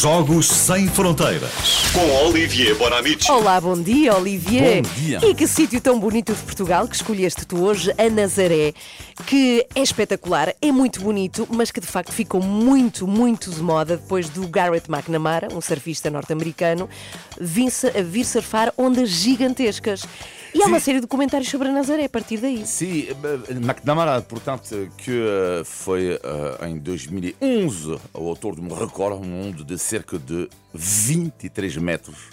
Jogos Sem Fronteiras. Com Olivier Bonamici. Olá, bom dia, Olivier. Bom dia. E que sítio tão bonito de Portugal que escolheste tu hoje, a Nazaré, que é espetacular, é muito bonito, mas que de facto ficou muito, muito de moda depois do Garrett McNamara, um surfista norte-americano, vir, vir surfar ondas gigantescas. E há uma série de documentários sobre a Nazaré a partir daí. Sim, eh, McNamara, portanto, que eh, foi eh, em 2011 o autor de um recorde mundo de cerca de 23 metros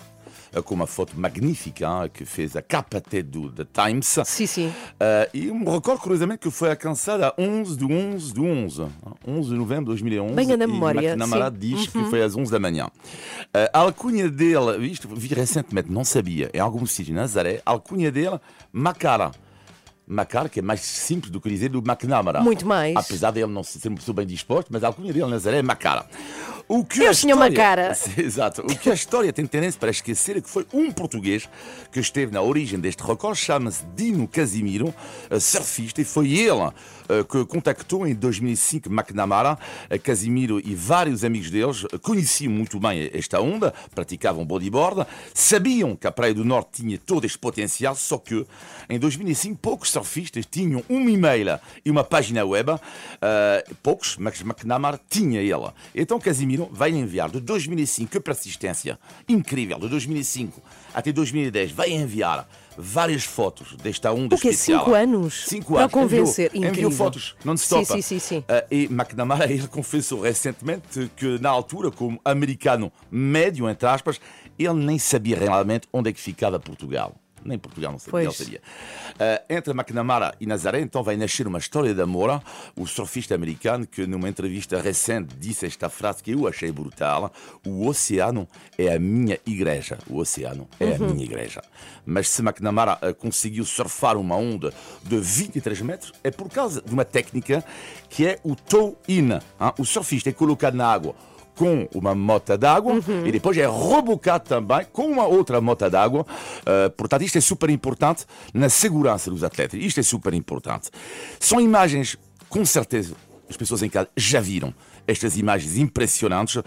com uma foto magnífica que fez a capa até do The Times. Sim, sim. Uh, e um recorde, curiosamente, que foi alcançado a 11 de 11 de 11. 11 de novembro de 2011. Bem na memória, McNamara sim. diz que foi às 11 da manhã. Uh, a alcunha dele, isto vi recentemente, não sabia, em algum sítio, Nazaré, a alcunha dele, Macara. Macar, que é mais simples do que dizer do McNamara. Muito mais. Apesar dele não ser uma pessoa bem disposto, mas a alcunha dele, Nazaré, é Macara. O que Eu a tinha uma cara. Exato. O que a história tem tendência para esquecer é que foi um português que esteve na origem deste recorde, chama-se Dino Casimiro, eh, surfista, e foi ele eh, que contactou em 2005 McNamara. Eh, Casimiro e vários amigos deles conheciam muito bem esta onda, praticavam bodyboard, sabiam que a Praia do Norte tinha todo este potencial, só que em 2005 poucos surfistas tinham um e-mail e uma página web, eh, poucos, mas McNamara tinha ele. Então Casimiro vai enviar de 2005, que persistência incrível, de 2005 até 2010, vai enviar várias fotos desta onda O quê? especial. Cinco anos? Cinco Para anos. convencer. Enviou, enviou Incrível. fotos non-stop. Sim, sim, sim, sim. Uh, e McNamara, ele confessou recentemente que, na altura, como americano médio, entre aspas, ele nem sabia realmente onde é que ficava Portugal. Nem Portugal não sabia, sabia. Uh, entre McNamara e Nazaré, então, vai nascer uma história de amor. O surfista americano, que numa entrevista recente disse esta frase que eu achei brutal: O oceano é a minha igreja. O oceano é a minha igreja. Mas se McNamara uh, conseguiu surfar uma onda de 23 metros, é por causa de uma técnica que é o toe-in. hein? O surfista é colocado na água com uma mota d'água e depois é rebocado também com uma outra mota d'água. Uh, portanto, isto é super importante na segurança dos atletas. Isto é super importante. São imagens, com certeza, as pessoas em casa já viram estas imagens impressionantes.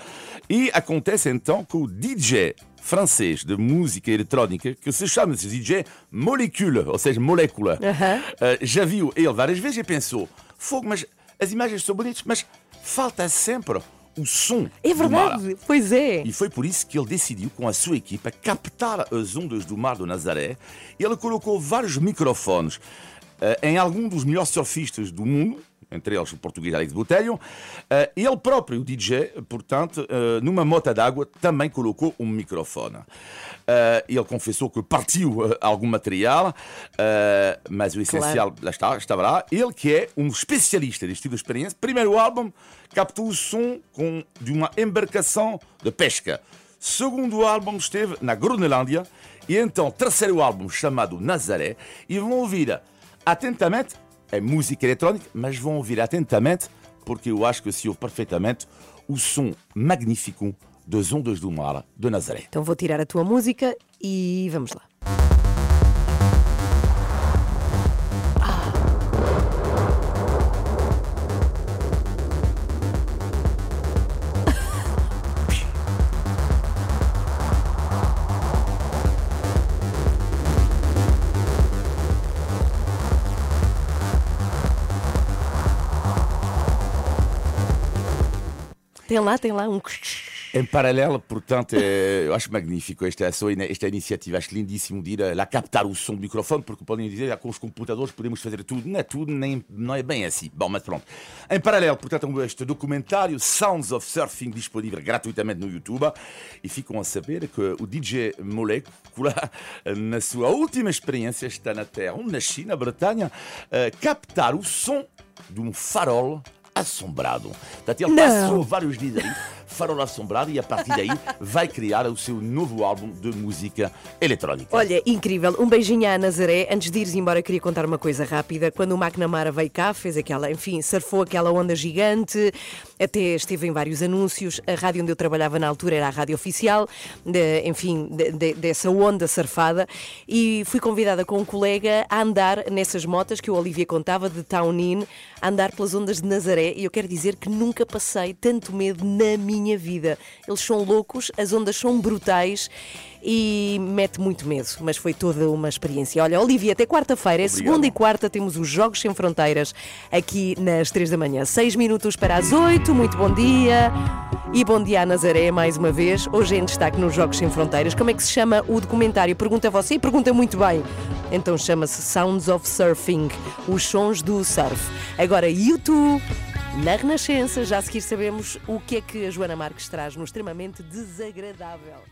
E acontece então que o DJ francês de música eletrónica, que se chama esse DJ Molecule, ou seja, molécula, Aham. uh, já viu ele várias vezes e pensou: fogo, mas as imagens são bonitas, mas falta sempre o som. É do mar." verdade, pois é. E foi por isso que ele decidiu, com a sua equipa, captar as ondas do Mar do Nazaré. Ele colocou vários microfones eh, em algum dos melhores surfistas do mundo, entre eles o português Alex Botelho. Eh, ele próprio, o DJ, portanto, eh, numa mota d'água, também colocou um microfone. Eh, ele confessou que partiu algum material, mas o essencial lá está, estava lá. Ele que é um especialista deste tipo de experiência. Primeiro álbum captou o som com, de uma embarcação de pesca. Segundo álbum esteve na Groenlândia. E então, terceiro álbum chamado Nazaré. E vão ouvir atentamente, é música eletrónica, mas vão ouvir atentamente, porque eu acho que se ouve perfeitamente o som magnífico das ondas do mar de Nazaré. Então vou tirar a tua música e vamos lá. Tem lá, tem lá um. Em paralelo, portanto, é, eu acho magnífico esta, esta, iniciativa, acho lindíssimo de ir lá captar o som do microfone, porque podem dizer ah, com os computadores podemos fazer tudo. Não é tudo, nem, não é bem assim. Bom, mas pronto. Em paralelo, portanto, este documentário Sounds of Surfing disponível gratuitamente no YouTube e ficam a saber que o DJ Molecula, na sua última experiência, está na Terra, na China, Bretanha, a captar o som de um farol assombrado. Portanto, ele Não. passou vários dias ali, farol assombrado, e a partir daí vai criar o seu novo álbum de música eletrónica. Olha, incrível. Um beijinho à Nazaré. Antes de ires embora, queria contar uma coisa rápida. Quando o McNamara veio cá, fez aquela, enfim, surfou aquela onda gigante, até esteve em vários anúncios. A rádio onde eu trabalhava na altura era a rádio oficial, de- enfim, de- de- dessa onda surfada. E fui convidada com um colega a andar nessas motas que o Olivia contava, de Town In, a andar pelas ondas de Nazaré. E eu quero dizer que nunca passei tanto medo na minha minha vida. Eles são loucos, as ondas são brutais e mete muito medo, mas foi toda uma experiência. Olha, Olivia, até quarta-feira, é segunda e quarta, temos os Jogos Sem Fronteiras aqui nas três da manhã. Seis minutos para as oito, muito bom dia. E bom dia a Nazaré mais uma vez. Hoje em destaque nos Jogos Sem Fronteiras. Como é que se chama o documentário? Pergunta você e pergunta muito bem. Então chama-se Sounds of Surfing os sons do surf. Agora, YouTube. Na Renascença, já a seguir sabemos o que é que a Joana Marques traz no extremamente desagradável.